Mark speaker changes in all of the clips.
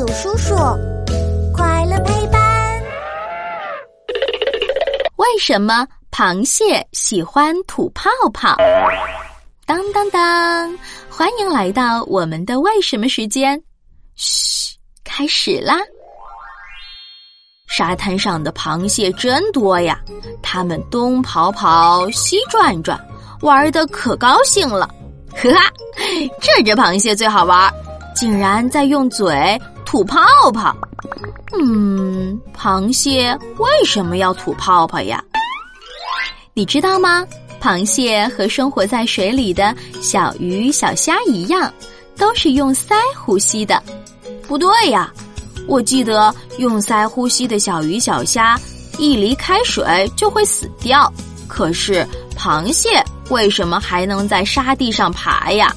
Speaker 1: 有叔叔，快乐陪伴。
Speaker 2: 为什么螃蟹喜欢吐泡泡？当当当！欢迎来到我们的为什么时间。嘘，开始啦！沙滩上的螃蟹真多呀，它们东跑跑，西转转，玩的可高兴了。呵哈，这只螃蟹最好玩，竟然在用嘴吐泡泡。嗯，螃蟹为什么要吐泡泡呀？你知道吗？螃蟹和生活在水里的小鱼小虾一样，都是用鳃呼吸的。不对呀，我记得用鳃呼吸的小鱼小虾一离开水就会死掉，可是螃蟹。为什么还能在沙地上爬呀？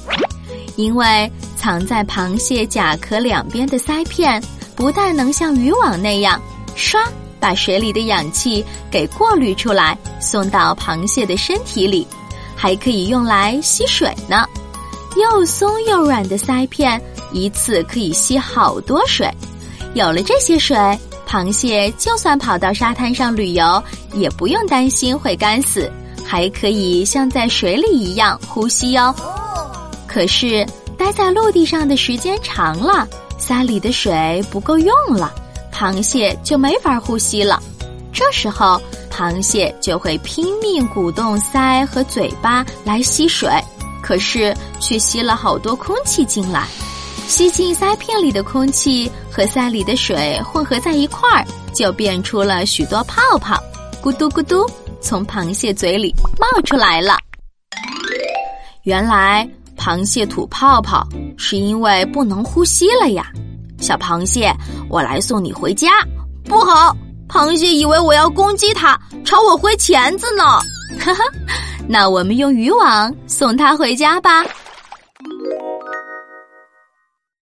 Speaker 2: 因为藏在螃蟹甲壳两边的鳃片，不但能像渔网那样唰把水里的氧气给过滤出来，送到螃蟹的身体里，还可以用来吸水呢。又松又软的鳃片，一次可以吸好多水。有了这些水，螃蟹就算跑到沙滩上旅游，也不用担心会干死。还可以像在水里一样呼吸哦。可是待在陆地上的时间长了，鳃里的水不够用了，螃蟹就没法呼吸了。这时候，螃蟹就会拼命鼓动鳃和嘴巴来吸水，可是却吸了好多空气进来。吸进鳃片里的空气和鳃里的水混合在一块儿，就变出了许多泡泡，咕嘟咕嘟。从螃蟹嘴里冒出来了。原来螃蟹吐泡泡是因为不能呼吸了呀！小螃蟹，我来送你回家。
Speaker 3: 不好，螃蟹以为我要攻击它，朝我挥钳子呢。
Speaker 2: 哈哈，那我们用渔网送它回家吧。